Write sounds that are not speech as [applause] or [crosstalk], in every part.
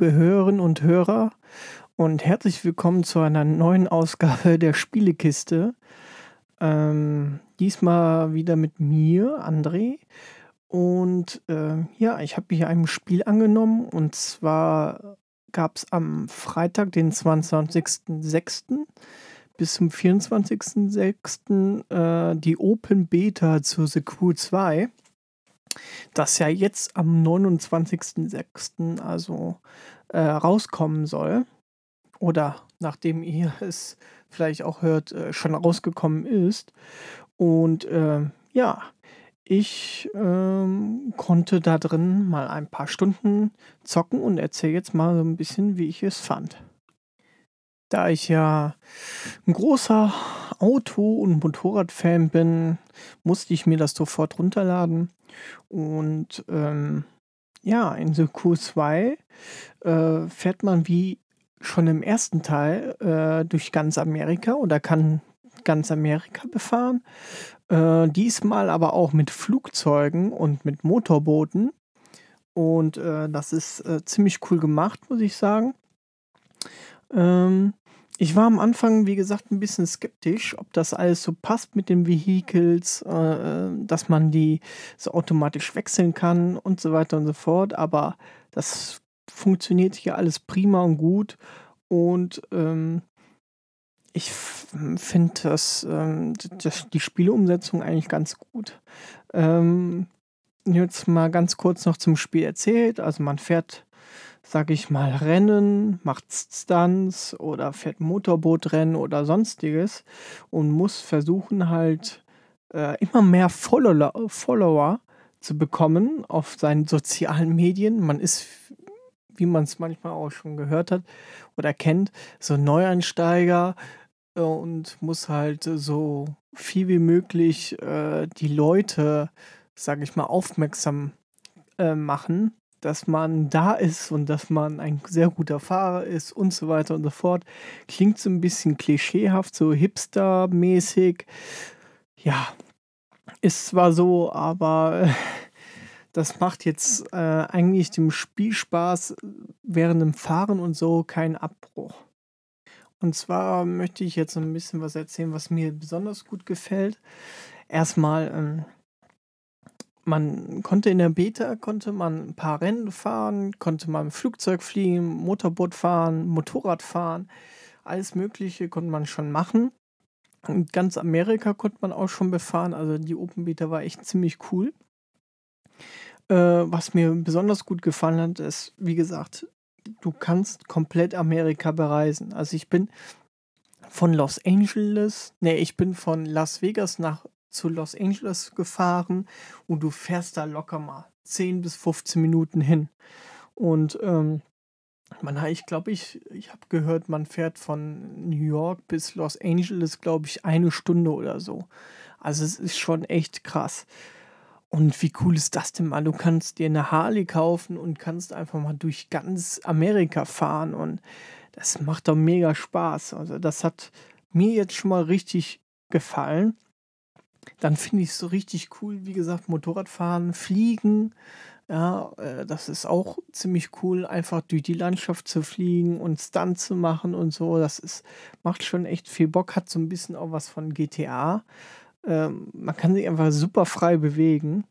liebe Hörerinnen und Hörer und herzlich willkommen zu einer neuen Ausgabe [laughs] der Spielekiste. Ähm, diesmal wieder mit mir, André. Und äh, ja, ich habe mich einem Spiel angenommen und zwar gab es am Freitag, den 22.06. bis zum 24.06. Äh, die Open Beta zu The Crew 2 das ja jetzt am 29.06. also äh, rauskommen soll. Oder nachdem ihr [laughs] es vielleicht auch hört, äh, schon rausgekommen ist. Und äh, ja, ich ähm, konnte da drin mal ein paar Stunden zocken und erzähle jetzt mal so ein bisschen, wie ich es fand. Da ich ja ein großer Auto- und Motorradfan bin, musste ich mir das sofort runterladen. Und ähm, ja, in The Q2 äh, fährt man wie schon im ersten Teil äh, durch ganz Amerika oder kann ganz Amerika befahren. Äh, diesmal aber auch mit Flugzeugen und mit Motorbooten. Und äh, das ist äh, ziemlich cool gemacht, muss ich sagen. Ähm, ich war am Anfang, wie gesagt, ein bisschen skeptisch, ob das alles so passt mit den Vehicles, äh, äh, dass man die so automatisch wechseln kann und so weiter und so fort. Aber das funktioniert hier alles prima und gut. Und ähm, ich finde das, ähm, das, die Spieleumsetzung eigentlich ganz gut. Ähm, jetzt mal ganz kurz noch zum Spiel erzählt. Also man fährt sag ich mal, Rennen, macht Stunts oder fährt Motorbootrennen oder sonstiges und muss versuchen halt äh, immer mehr Follower, Follower zu bekommen auf seinen sozialen Medien. Man ist, wie man es manchmal auch schon gehört hat oder kennt, so Neueinsteiger äh, und muss halt so viel wie möglich äh, die Leute, sag ich mal, aufmerksam äh, machen dass man da ist und dass man ein sehr guter Fahrer ist und so weiter und so fort. Klingt so ein bisschen klischeehaft, so hipster-mäßig. Ja, ist zwar so, aber [laughs] das macht jetzt äh, eigentlich dem Spielspaß während dem Fahren und so keinen Abbruch. Und zwar möchte ich jetzt ein bisschen was erzählen, was mir besonders gut gefällt. Erstmal, ähm, man konnte in der Beta konnte man ein paar Rennen fahren, konnte man Flugzeug fliegen, Motorboot fahren, Motorrad fahren, alles Mögliche konnte man schon machen. Und ganz Amerika konnte man auch schon befahren, also die Open Beta war echt ziemlich cool. Äh, was mir besonders gut gefallen hat, ist, wie gesagt, du kannst komplett Amerika bereisen. Also ich bin von Los Angeles, nee, ich bin von Las Vegas nach zu Los Angeles gefahren und du fährst da locker mal 10 bis 15 Minuten hin. Und ähm, man, ich glaube, ich, ich habe gehört, man fährt von New York bis Los Angeles, glaube ich, eine Stunde oder so. Also es ist schon echt krass. Und wie cool ist das denn mal? Du kannst dir eine Harley kaufen und kannst einfach mal durch ganz Amerika fahren und das macht doch mega Spaß. Also das hat mir jetzt schon mal richtig gefallen dann finde ich es so richtig cool, wie gesagt, Motorradfahren, Fliegen. Ja, äh, das ist auch ziemlich cool, einfach durch die Landschaft zu fliegen und Stunt zu machen und so. Das ist, macht schon echt viel Bock, hat so ein bisschen auch was von GTA. Ähm, man kann sich einfach super frei bewegen.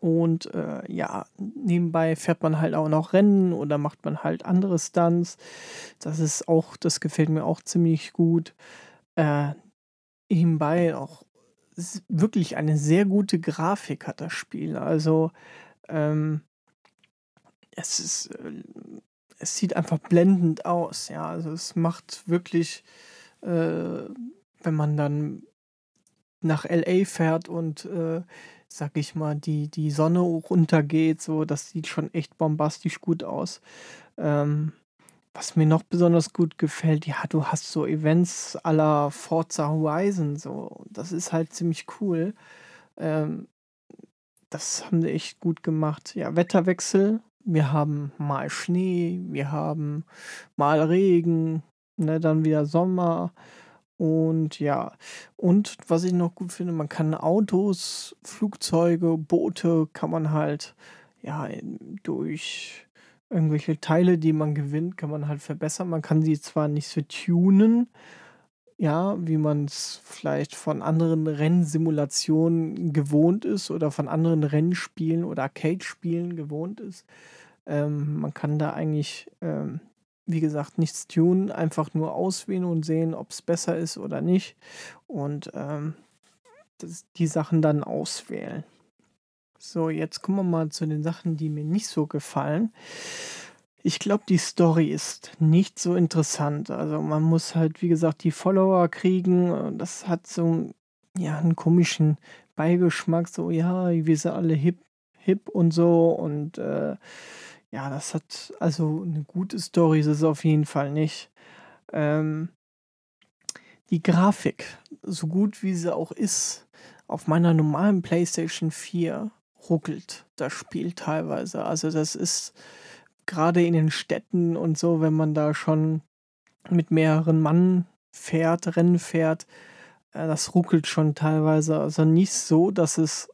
Und äh, ja, nebenbei fährt man halt auch noch Rennen oder macht man halt andere Stunts. Das ist auch, das gefällt mir auch ziemlich gut. Äh, nebenbei auch wirklich eine sehr gute Grafik hat das Spiel. Also ähm, es ist, äh, es sieht einfach blendend aus. Ja, also es macht wirklich, äh, wenn man dann nach LA fährt und äh, sag ich mal, die, die Sonne runtergeht, so, das sieht schon echt bombastisch gut aus. Ähm, was mir noch besonders gut gefällt, ja, du hast so Events la Forza Horizon, so. Das ist halt ziemlich cool. Ähm, das haben sie echt gut gemacht. Ja, Wetterwechsel. Wir haben mal Schnee, wir haben mal Regen, ne, dann wieder Sommer. Und ja, und was ich noch gut finde, man kann Autos, Flugzeuge, Boote kann man halt ja durch irgendwelche Teile, die man gewinnt, kann man halt verbessern. Man kann sie zwar nicht so tunen, ja, wie man es vielleicht von anderen Rennsimulationen gewohnt ist oder von anderen Rennspielen oder Arcade-Spielen gewohnt ist. Ähm, man kann da eigentlich, ähm, wie gesagt, nichts tunen, einfach nur auswählen und sehen, ob es besser ist oder nicht. Und ähm, das, die Sachen dann auswählen. So, jetzt kommen wir mal zu den Sachen, die mir nicht so gefallen. Ich glaube, die Story ist nicht so interessant. Also man muss halt, wie gesagt, die Follower kriegen. Das hat so ja, einen komischen Beigeschmack. So, ja, wir sind alle hip, hip und so. Und äh, ja, das hat also eine gute Story ist es auf jeden Fall nicht. Ähm, die Grafik, so gut wie sie auch ist, auf meiner normalen PlayStation 4 ruckelt das Spiel teilweise. Also das ist gerade in den Städten und so, wenn man da schon mit mehreren Mann fährt, Rennen fährt, äh, das ruckelt schon teilweise. Also nicht so, dass es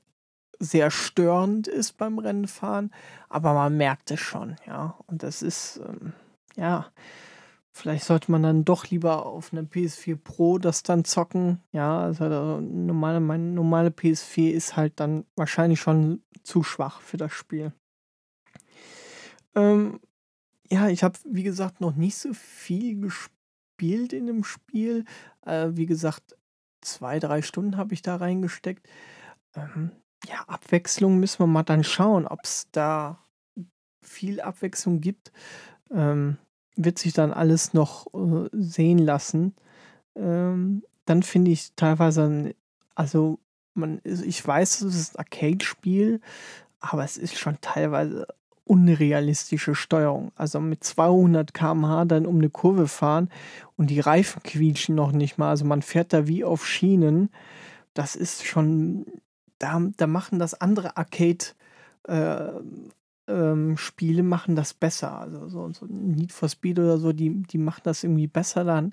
sehr störend ist beim Rennenfahren, aber man merkt es schon, ja. Und das ist, ähm, ja, vielleicht sollte man dann doch lieber auf einer PS4 Pro das dann zocken. Ja, also normale, meine normale PS4 ist halt dann wahrscheinlich schon zu schwach für das Spiel. Ähm, ja, ich habe, wie gesagt, noch nicht so viel gespielt in dem Spiel. Äh, wie gesagt, zwei, drei Stunden habe ich da reingesteckt. Ähm, ja, Abwechslung müssen wir mal dann schauen, ob es da viel Abwechslung gibt. Ähm, wird sich dann alles noch äh, sehen lassen. Ähm, dann finde ich teilweise, also man, ich weiß, es ist ein Arcade-Spiel, aber es ist schon teilweise unrealistische Steuerung. Also mit 200 km/h dann um eine Kurve fahren und die Reifen quietschen noch nicht mal. Also man fährt da wie auf Schienen. Das ist schon, da, da machen das andere Arcade äh, ähm, Spiele machen das besser. Also so, so Need for Speed oder so, die, die machen das irgendwie besser dann.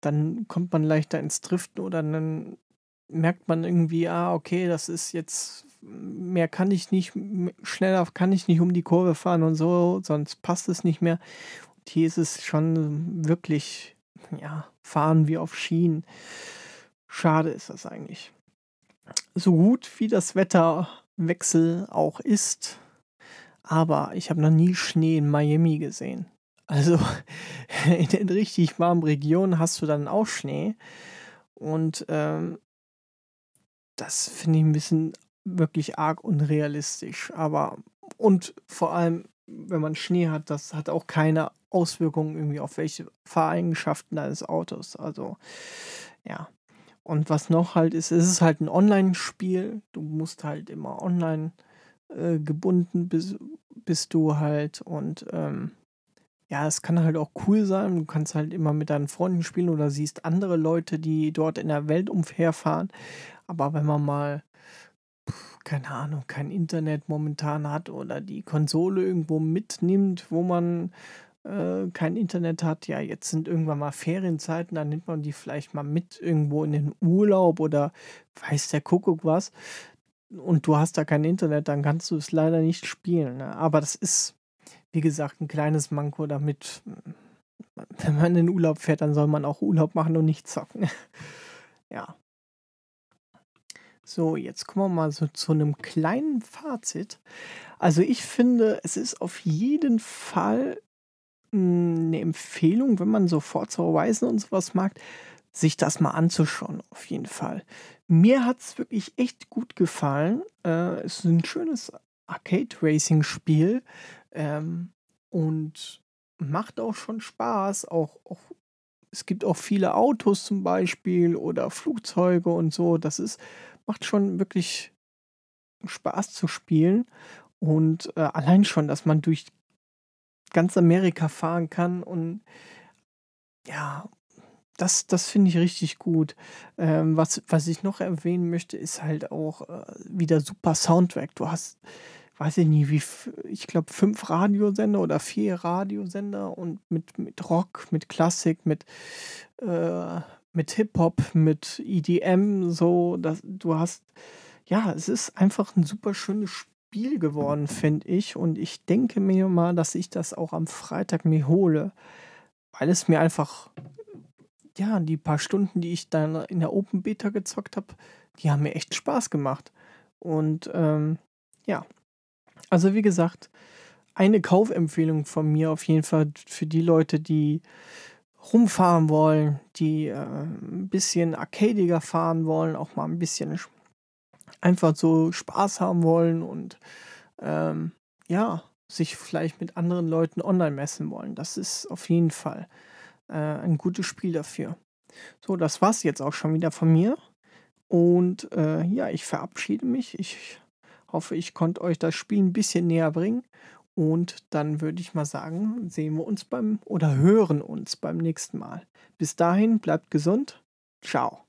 Dann kommt man leichter ins Driften oder dann merkt man irgendwie, ah, okay, das ist jetzt mehr kann ich nicht, schneller kann ich nicht um die Kurve fahren und so, sonst passt es nicht mehr. Und hier ist es schon wirklich, ja, fahren wie auf Schienen. Schade ist das eigentlich. So gut wie das Wetterwechsel auch ist, aber ich habe noch nie Schnee in Miami gesehen. Also [laughs] in den richtig warmen Regionen hast du dann auch Schnee. Und ähm, das finde ich ein bisschen wirklich arg unrealistisch. Aber und vor allem, wenn man Schnee hat, das hat auch keine Auswirkungen irgendwie auf welche Fahreigenschaften deines Autos. Also ja. Und was noch halt ist, es ist halt ein Online-Spiel. Du musst halt immer online äh, gebunden bist, bist du halt und ähm, ja, es kann halt auch cool sein. Du kannst halt immer mit deinen Freunden spielen oder siehst andere Leute, die dort in der Welt umherfahren. Aber wenn man mal keine Ahnung, kein Internet momentan hat oder die Konsole irgendwo mitnimmt, wo man äh, kein Internet hat, ja, jetzt sind irgendwann mal Ferienzeiten, dann nimmt man die vielleicht mal mit irgendwo in den Urlaub oder weiß der Kuckuck was. Und du hast da kein Internet, dann kannst du es leider nicht spielen. Ne? Aber das ist, wie gesagt, ein kleines Manko, damit, wenn man in Urlaub fährt, dann soll man auch Urlaub machen und nicht zocken. [laughs] ja. So, jetzt kommen wir mal so zu einem kleinen Fazit. Also ich finde, es ist auf jeden Fall hm, eine Empfehlung, wenn man so Forza Horizon und sowas mag, sich das mal anzuschauen, auf jeden Fall. Mir hat es wirklich echt gut gefallen. Äh, es ist ein schönes Arcade-Racing-Spiel ähm, und macht auch schon Spaß. Auch, auch, es gibt auch viele Autos zum Beispiel oder Flugzeuge und so. Das ist macht schon wirklich Spaß zu spielen. Und äh, allein schon, dass man durch ganz Amerika fahren kann und ja, das, das finde ich richtig gut. Ähm, was, was ich noch erwähnen möchte, ist halt auch äh, wieder super Soundtrack. Du hast, weiß ich nicht, wie, ich glaube, fünf Radiosender oder vier Radiosender und mit, mit Rock, mit Klassik, mit äh, mit Hip-Hop, mit EDM, so, dass du hast, ja, es ist einfach ein super schönes Spiel geworden, finde ich. Und ich denke mir mal, dass ich das auch am Freitag mir hole, weil es mir einfach, ja, die paar Stunden, die ich dann in der Open Beta gezockt habe, die haben mir echt Spaß gemacht. Und ähm, ja, also wie gesagt, eine Kaufempfehlung von mir auf jeden Fall für die Leute, die rumfahren wollen, die äh, ein bisschen arcadiger fahren wollen, auch mal ein bisschen einfach so Spaß haben wollen und ähm, ja, sich vielleicht mit anderen Leuten online messen wollen. Das ist auf jeden Fall äh, ein gutes Spiel dafür. So, das war's jetzt auch schon wieder von mir. Und äh, ja, ich verabschiede mich. Ich hoffe, ich konnte euch das Spiel ein bisschen näher bringen. Und dann würde ich mal sagen, sehen wir uns beim oder hören uns beim nächsten Mal. Bis dahin, bleibt gesund. Ciao.